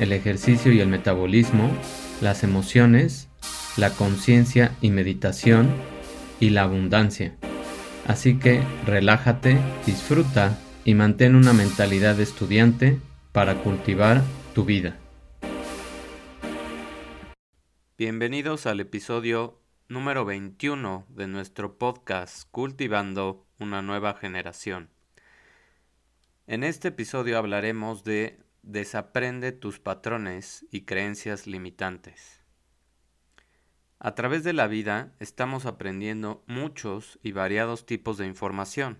el ejercicio y el metabolismo, las emociones, la conciencia y meditación y la abundancia. Así que relájate, disfruta y mantén una mentalidad de estudiante para cultivar tu vida. Bienvenidos al episodio número 21 de nuestro podcast Cultivando una nueva generación. En este episodio hablaremos de desaprende tus patrones y creencias limitantes. A través de la vida estamos aprendiendo muchos y variados tipos de información.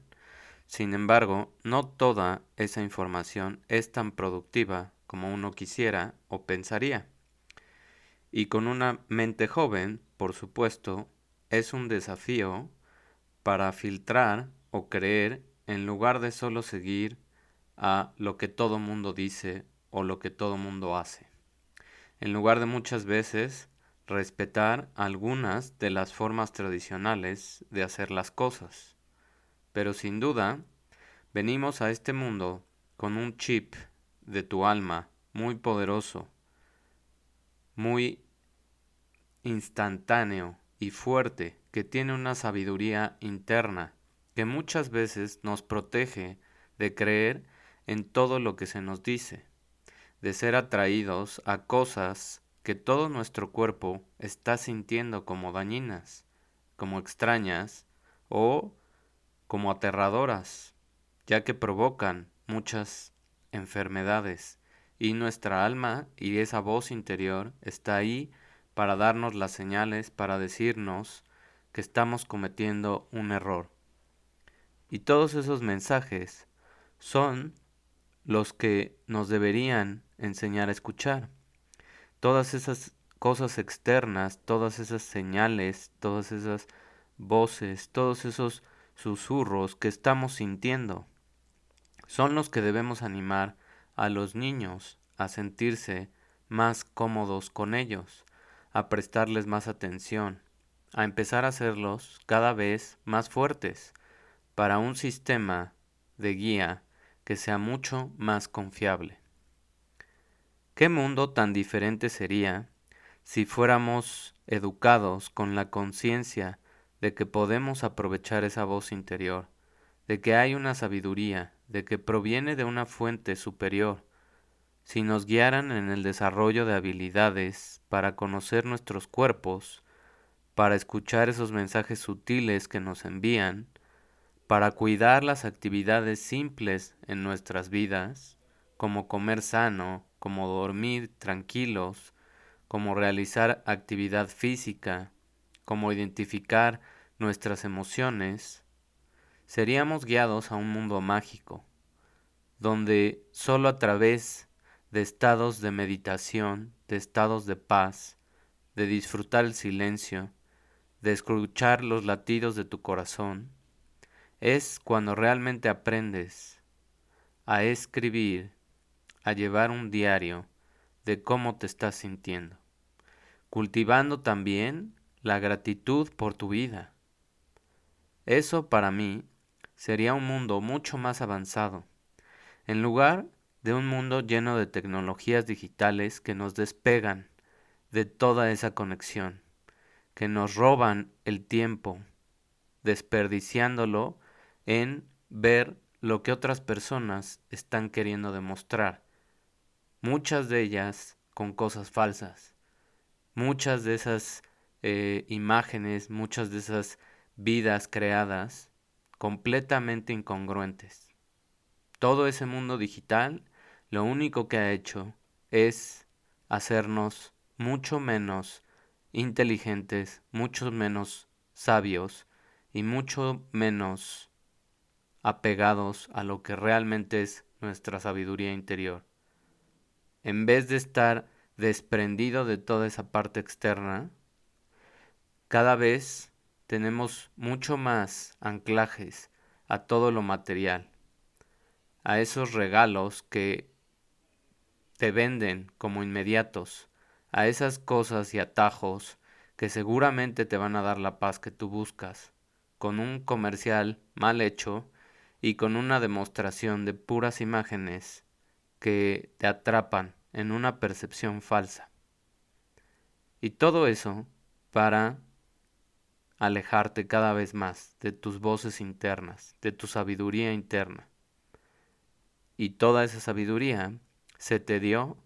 Sin embargo, no toda esa información es tan productiva como uno quisiera o pensaría. Y con una mente joven, por supuesto, es un desafío para filtrar o creer en lugar de solo seguir a lo que todo mundo dice o lo que todo mundo hace. En lugar de muchas veces respetar algunas de las formas tradicionales de hacer las cosas. Pero sin duda, venimos a este mundo con un chip de tu alma muy poderoso, muy instantáneo y fuerte, que tiene una sabiduría interna que muchas veces nos protege de creer en todo lo que se nos dice, de ser atraídos a cosas que todo nuestro cuerpo está sintiendo como dañinas, como extrañas o como aterradoras, ya que provocan muchas enfermedades y nuestra alma y esa voz interior está ahí para darnos las señales, para decirnos que estamos cometiendo un error. Y todos esos mensajes son los que nos deberían enseñar a escuchar. Todas esas cosas externas, todas esas señales, todas esas voces, todos esos susurros que estamos sintiendo, son los que debemos animar a los niños a sentirse más cómodos con ellos, a prestarles más atención, a empezar a hacerlos cada vez más fuertes para un sistema de guía que sea mucho más confiable. ¿Qué mundo tan diferente sería si fuéramos educados con la conciencia de que podemos aprovechar esa voz interior, de que hay una sabiduría, de que proviene de una fuente superior, si nos guiaran en el desarrollo de habilidades para conocer nuestros cuerpos, para escuchar esos mensajes sutiles que nos envían, para cuidar las actividades simples en nuestras vidas, como comer sano, como dormir tranquilos, como realizar actividad física, como identificar nuestras emociones, seríamos guiados a un mundo mágico, donde solo a través de estados de meditación, de estados de paz, de disfrutar el silencio, de escuchar los latidos de tu corazón, es cuando realmente aprendes a escribir, a llevar un diario de cómo te estás sintiendo, cultivando también la gratitud por tu vida. Eso para mí sería un mundo mucho más avanzado, en lugar de un mundo lleno de tecnologías digitales que nos despegan de toda esa conexión, que nos roban el tiempo, desperdiciándolo en ver lo que otras personas están queriendo demostrar. Muchas de ellas con cosas falsas. Muchas de esas eh, imágenes, muchas de esas vidas creadas completamente incongruentes. Todo ese mundo digital lo único que ha hecho es hacernos mucho menos inteligentes, mucho menos sabios y mucho menos apegados a lo que realmente es nuestra sabiduría interior. en vez de estar desprendido de toda esa parte externa, cada vez tenemos mucho más anclajes a todo lo material, a esos regalos que te venden como inmediatos, a esas cosas y atajos que seguramente te van a dar la paz que tú buscas, con un comercial mal hecho y con una demostración de puras imágenes que te atrapan en una percepción falsa. Y todo eso para alejarte cada vez más de tus voces internas, de tu sabiduría interna. Y toda esa sabiduría se te dio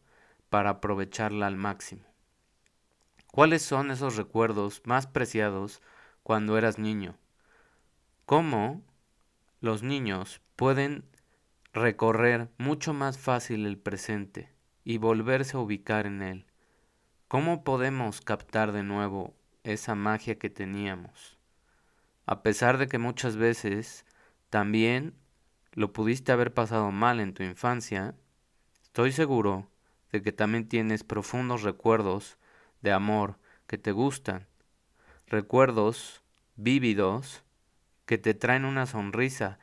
para aprovecharla al máximo. ¿Cuáles son esos recuerdos más preciados cuando eras niño? ¿Cómo los niños pueden recorrer mucho más fácil el presente y volverse a ubicar en él? ¿Cómo podemos captar de nuevo esa magia que teníamos. A pesar de que muchas veces también lo pudiste haber pasado mal en tu infancia, estoy seguro de que también tienes profundos recuerdos de amor que te gustan, recuerdos vívidos que te traen una sonrisa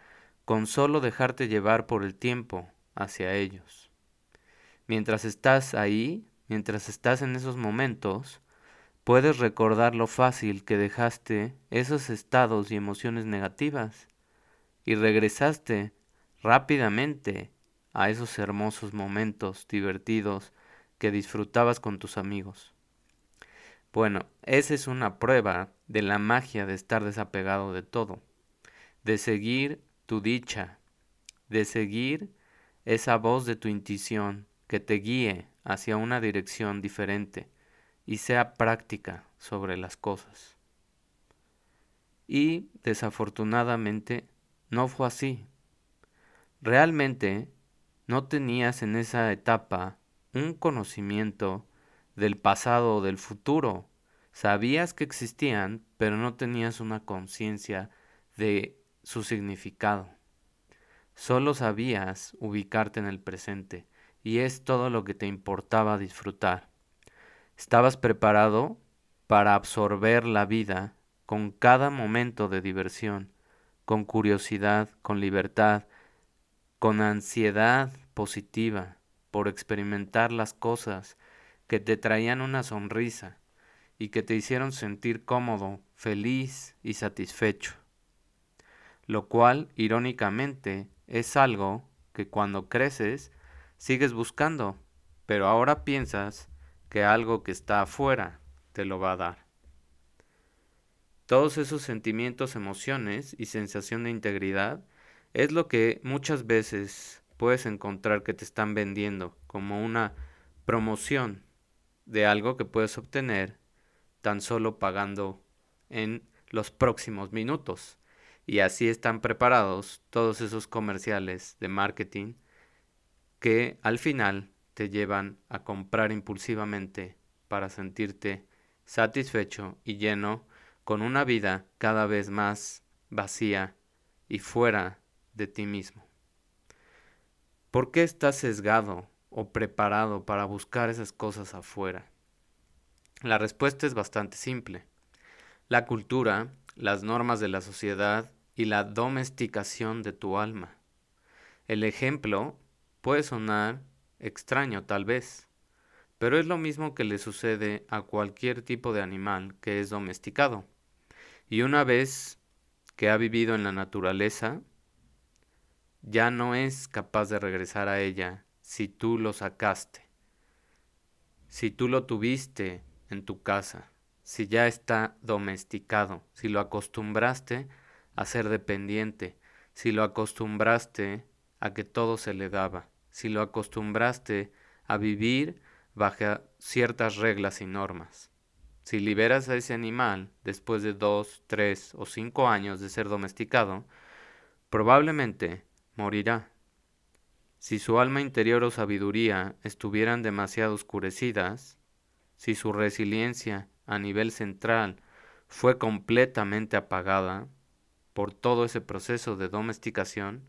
con solo dejarte llevar por el tiempo hacia ellos. Mientras estás ahí, mientras estás en esos momentos, Puedes recordar lo fácil que dejaste esos estados y emociones negativas y regresaste rápidamente a esos hermosos momentos divertidos que disfrutabas con tus amigos. Bueno, esa es una prueba de la magia de estar desapegado de todo, de seguir tu dicha, de seguir esa voz de tu intuición que te guíe hacia una dirección diferente y sea práctica sobre las cosas. Y desafortunadamente no fue así. Realmente no tenías en esa etapa un conocimiento del pasado o del futuro. Sabías que existían, pero no tenías una conciencia de su significado. Solo sabías ubicarte en el presente, y es todo lo que te importaba disfrutar. Estabas preparado para absorber la vida con cada momento de diversión, con curiosidad, con libertad, con ansiedad positiva por experimentar las cosas que te traían una sonrisa y que te hicieron sentir cómodo, feliz y satisfecho. Lo cual, irónicamente, es algo que cuando creces sigues buscando, pero ahora piensas que algo que está afuera te lo va a dar. Todos esos sentimientos, emociones y sensación de integridad es lo que muchas veces puedes encontrar que te están vendiendo como una promoción de algo que puedes obtener tan solo pagando en los próximos minutos. Y así están preparados todos esos comerciales de marketing que al final te llevan a comprar impulsivamente para sentirte satisfecho y lleno con una vida cada vez más vacía y fuera de ti mismo. ¿Por qué estás sesgado o preparado para buscar esas cosas afuera? La respuesta es bastante simple. La cultura, las normas de la sociedad y la domesticación de tu alma. El ejemplo puede sonar extraño tal vez, pero es lo mismo que le sucede a cualquier tipo de animal que es domesticado. Y una vez que ha vivido en la naturaleza, ya no es capaz de regresar a ella si tú lo sacaste, si tú lo tuviste en tu casa, si ya está domesticado, si lo acostumbraste a ser dependiente, si lo acostumbraste a que todo se le daba si lo acostumbraste a vivir bajo ciertas reglas y normas. Si liberas a ese animal después de dos, tres o cinco años de ser domesticado, probablemente morirá. Si su alma interior o sabiduría estuvieran demasiado oscurecidas, si su resiliencia a nivel central fue completamente apagada por todo ese proceso de domesticación,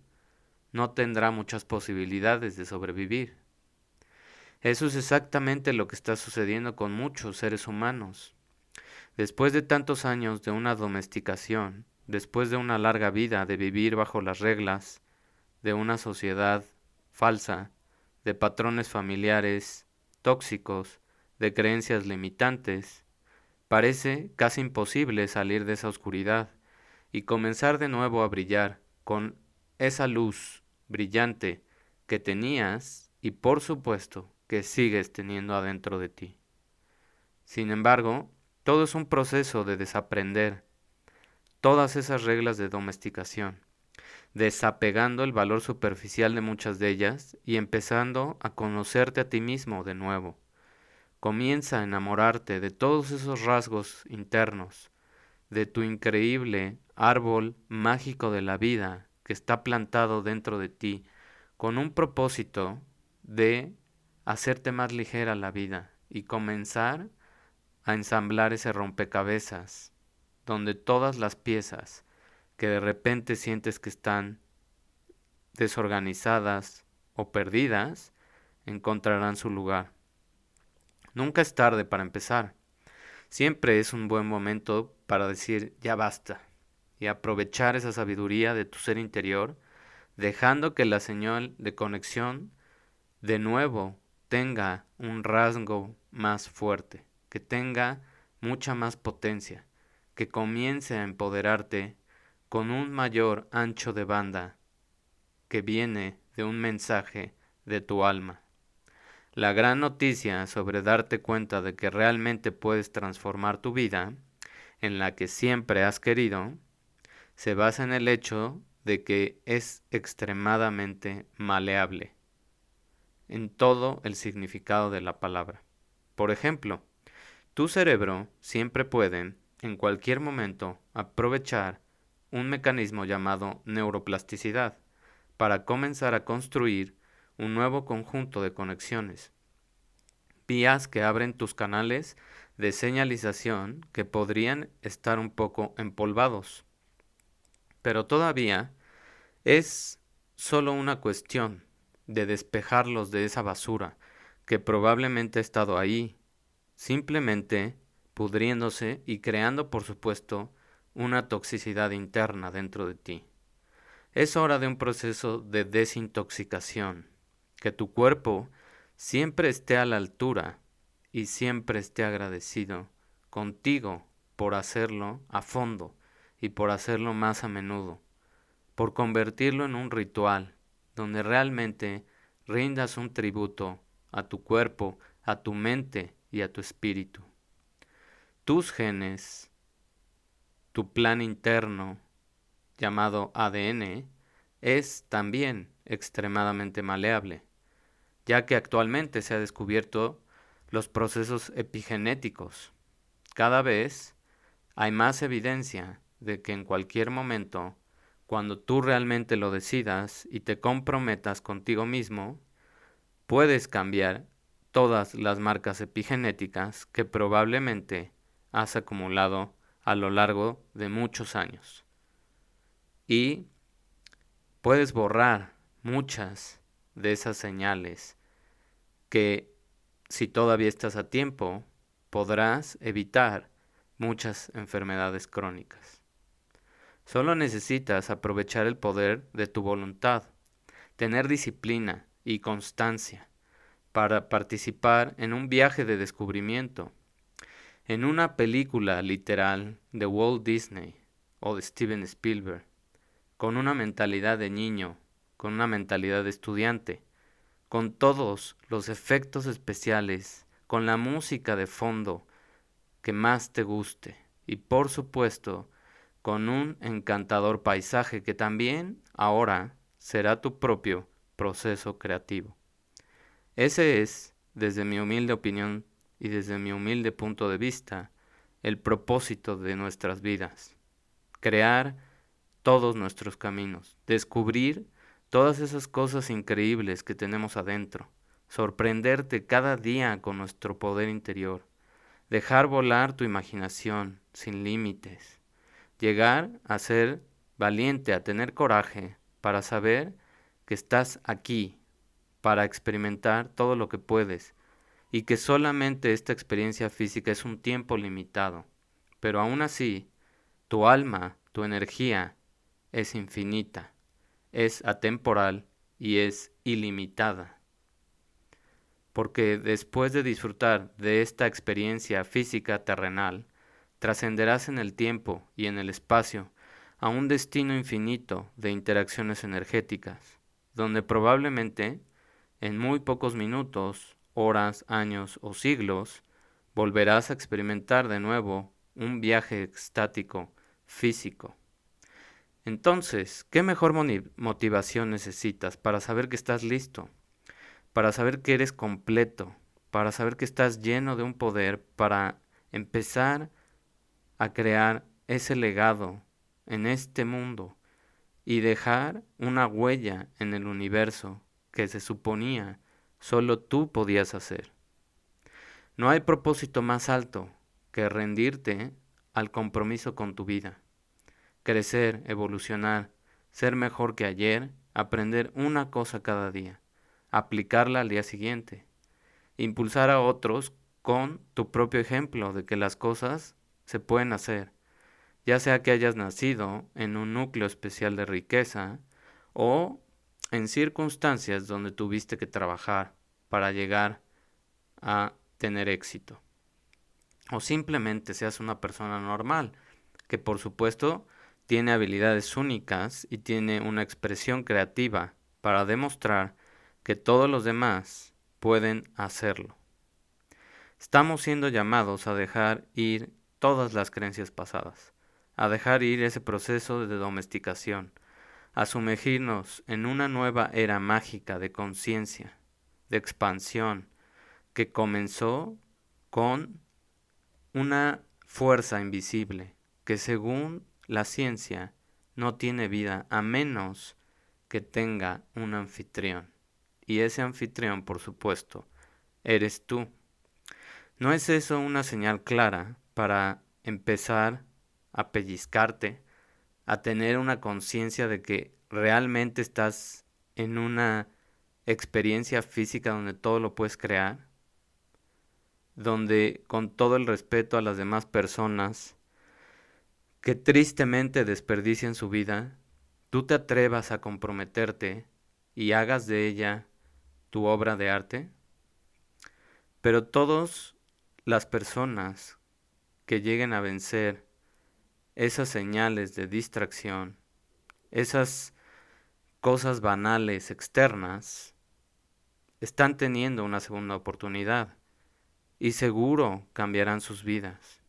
no tendrá muchas posibilidades de sobrevivir. Eso es exactamente lo que está sucediendo con muchos seres humanos. Después de tantos años de una domesticación, después de una larga vida de vivir bajo las reglas de una sociedad falsa, de patrones familiares tóxicos, de creencias limitantes, parece casi imposible salir de esa oscuridad y comenzar de nuevo a brillar con esa luz brillante que tenías y por supuesto que sigues teniendo adentro de ti. Sin embargo, todo es un proceso de desaprender todas esas reglas de domesticación, desapegando el valor superficial de muchas de ellas y empezando a conocerte a ti mismo de nuevo. Comienza a enamorarte de todos esos rasgos internos, de tu increíble árbol mágico de la vida que está plantado dentro de ti, con un propósito de hacerte más ligera la vida y comenzar a ensamblar ese rompecabezas, donde todas las piezas que de repente sientes que están desorganizadas o perdidas, encontrarán su lugar. Nunca es tarde para empezar. Siempre es un buen momento para decir ya basta y aprovechar esa sabiduría de tu ser interior, dejando que la señal de conexión de nuevo tenga un rasgo más fuerte, que tenga mucha más potencia, que comience a empoderarte con un mayor ancho de banda que viene de un mensaje de tu alma. La gran noticia sobre darte cuenta de que realmente puedes transformar tu vida, en la que siempre has querido, se basa en el hecho de que es extremadamente maleable en todo el significado de la palabra. Por ejemplo, tu cerebro siempre puede, en cualquier momento, aprovechar un mecanismo llamado neuroplasticidad para comenzar a construir un nuevo conjunto de conexiones, vías que abren tus canales de señalización que podrían estar un poco empolvados. Pero todavía es solo una cuestión de despejarlos de esa basura que probablemente ha estado ahí, simplemente pudriéndose y creando, por supuesto, una toxicidad interna dentro de ti. Es hora de un proceso de desintoxicación, que tu cuerpo siempre esté a la altura y siempre esté agradecido contigo por hacerlo a fondo y por hacerlo más a menudo, por convertirlo en un ritual donde realmente rindas un tributo a tu cuerpo, a tu mente y a tu espíritu. Tus genes, tu plan interno, llamado ADN, es también extremadamente maleable, ya que actualmente se ha descubierto los procesos epigenéticos. Cada vez hay más evidencia de que en cualquier momento, cuando tú realmente lo decidas y te comprometas contigo mismo, puedes cambiar todas las marcas epigenéticas que probablemente has acumulado a lo largo de muchos años. Y puedes borrar muchas de esas señales que si todavía estás a tiempo podrás evitar muchas enfermedades crónicas. Solo necesitas aprovechar el poder de tu voluntad, tener disciplina y constancia para participar en un viaje de descubrimiento, en una película literal de Walt Disney o de Steven Spielberg, con una mentalidad de niño, con una mentalidad de estudiante, con todos los efectos especiales, con la música de fondo que más te guste y por supuesto con un encantador paisaje que también ahora será tu propio proceso creativo. Ese es, desde mi humilde opinión y desde mi humilde punto de vista, el propósito de nuestras vidas. Crear todos nuestros caminos, descubrir todas esas cosas increíbles que tenemos adentro, sorprenderte cada día con nuestro poder interior, dejar volar tu imaginación sin límites llegar a ser valiente, a tener coraje para saber que estás aquí para experimentar todo lo que puedes y que solamente esta experiencia física es un tiempo limitado. Pero aún así, tu alma, tu energía, es infinita, es atemporal y es ilimitada. Porque después de disfrutar de esta experiencia física terrenal, trascenderás en el tiempo y en el espacio a un destino infinito de interacciones energéticas, donde probablemente en muy pocos minutos, horas, años o siglos, volverás a experimentar de nuevo un viaje extático físico. Entonces, ¿qué mejor motivación necesitas para saber que estás listo? Para saber que eres completo, para saber que estás lleno de un poder, para empezar a crear ese legado en este mundo y dejar una huella en el universo que se suponía solo tú podías hacer. No hay propósito más alto que rendirte al compromiso con tu vida crecer, evolucionar, ser mejor que ayer, aprender una cosa cada día, aplicarla al día siguiente, impulsar a otros con tu propio ejemplo de que las cosas se pueden hacer, ya sea que hayas nacido en un núcleo especial de riqueza o en circunstancias donde tuviste que trabajar para llegar a tener éxito. O simplemente seas una persona normal, que por supuesto tiene habilidades únicas y tiene una expresión creativa para demostrar que todos los demás pueden hacerlo. Estamos siendo llamados a dejar ir todas las creencias pasadas, a dejar ir ese proceso de domesticación, a sumergirnos en una nueva era mágica de conciencia, de expansión, que comenzó con una fuerza invisible que según la ciencia no tiene vida a menos que tenga un anfitrión. Y ese anfitrión, por supuesto, eres tú. ¿No es eso una señal clara para empezar a pellizcarte, a tener una conciencia de que realmente estás en una experiencia física donde todo lo puedes crear? Donde con todo el respeto a las demás personas, que tristemente desperdician su vida, tú te atrevas a comprometerte y hagas de ella tu obra de arte? Pero todas las personas que lleguen a vencer esas señales de distracción, esas cosas banales externas, están teniendo una segunda oportunidad y seguro cambiarán sus vidas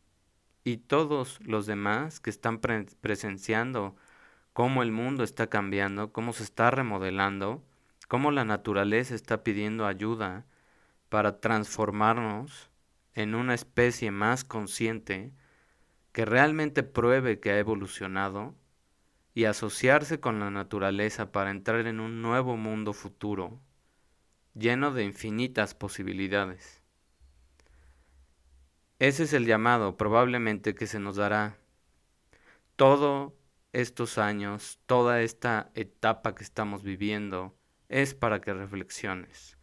y todos los demás que están presenciando cómo el mundo está cambiando, cómo se está remodelando, cómo la naturaleza está pidiendo ayuda para transformarnos en una especie más consciente que realmente pruebe que ha evolucionado y asociarse con la naturaleza para entrar en un nuevo mundo futuro lleno de infinitas posibilidades. Ese es el llamado probablemente que se nos dará. Todos estos años, toda esta etapa que estamos viviendo, es para que reflexiones,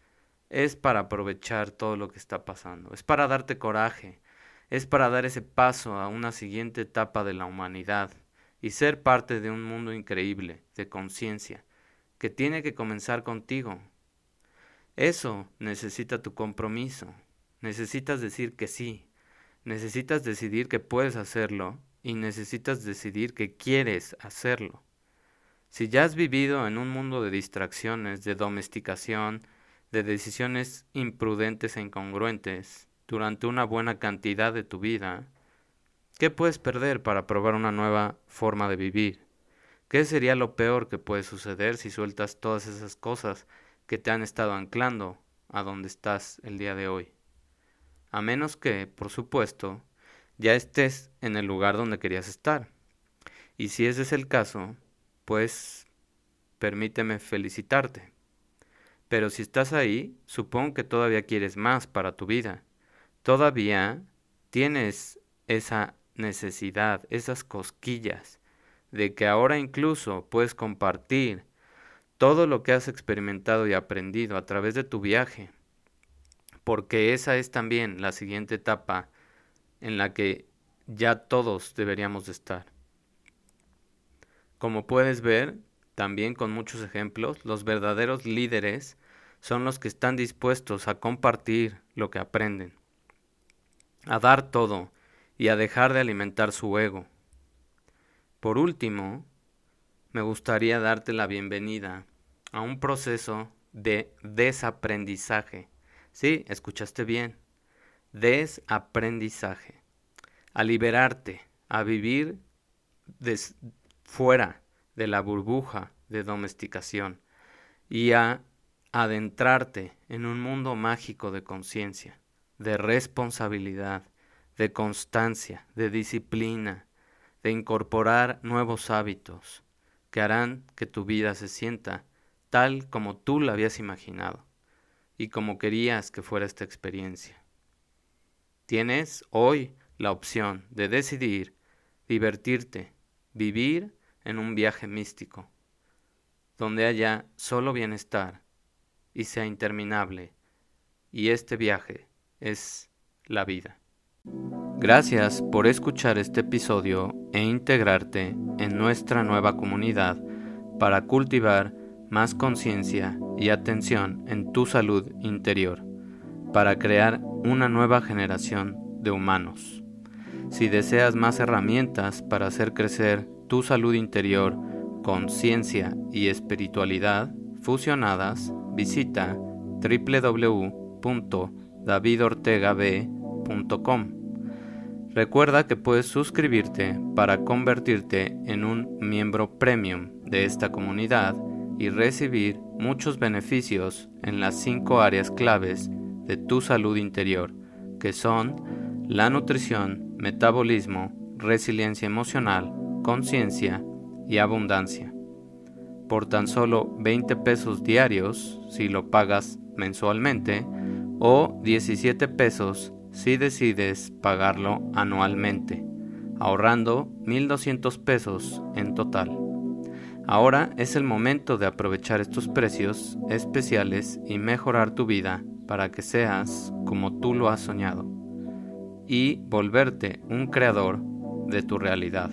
es para aprovechar todo lo que está pasando, es para darte coraje, es para dar ese paso a una siguiente etapa de la humanidad y ser parte de un mundo increíble de conciencia que tiene que comenzar contigo. Eso necesita tu compromiso, necesitas decir que sí, necesitas decidir que puedes hacerlo y necesitas decidir que quieres hacerlo. Si ya has vivido en un mundo de distracciones, de domesticación, de decisiones imprudentes e incongruentes durante una buena cantidad de tu vida, ¿qué puedes perder para probar una nueva forma de vivir? ¿Qué sería lo peor que puede suceder si sueltas todas esas cosas que te han estado anclando a donde estás el día de hoy? A menos que, por supuesto, ya estés en el lugar donde querías estar. Y si ese es el caso, pues permíteme felicitarte. Pero si estás ahí, supongo que todavía quieres más para tu vida. Todavía tienes esa necesidad, esas cosquillas, de que ahora incluso puedes compartir todo lo que has experimentado y aprendido a través de tu viaje, porque esa es también la siguiente etapa en la que ya todos deberíamos de estar. Como puedes ver, también con muchos ejemplos, los verdaderos líderes son los que están dispuestos a compartir lo que aprenden, a dar todo y a dejar de alimentar su ego. Por último, me gustaría darte la bienvenida a un proceso de desaprendizaje. Sí, escuchaste bien. Desaprendizaje. A liberarte, a vivir fuera de la burbuja de domesticación y a adentrarte en un mundo mágico de conciencia, de responsabilidad, de constancia, de disciplina, de incorporar nuevos hábitos que harán que tu vida se sienta tal como tú la habías imaginado y como querías que fuera esta experiencia. Tienes hoy la opción de decidir divertirte, vivir en un viaje místico, donde haya solo bienestar y sea interminable, y este viaje es la vida. Gracias por escuchar este episodio e integrarte en nuestra nueva comunidad para cultivar más conciencia y atención en tu salud interior, para crear una nueva generación de humanos. Si deseas más herramientas para hacer crecer tu salud interior, conciencia y espiritualidad fusionadas, visita www.davidortegab.com. Recuerda que puedes suscribirte para convertirte en un miembro premium de esta comunidad y recibir muchos beneficios en las cinco áreas claves de tu salud interior, que son la nutrición, metabolismo, resiliencia emocional, conciencia y abundancia. Por tan solo 20 pesos diarios si lo pagas mensualmente o 17 pesos si decides pagarlo anualmente, ahorrando 1.200 pesos en total. Ahora es el momento de aprovechar estos precios especiales y mejorar tu vida para que seas como tú lo has soñado y volverte un creador de tu realidad.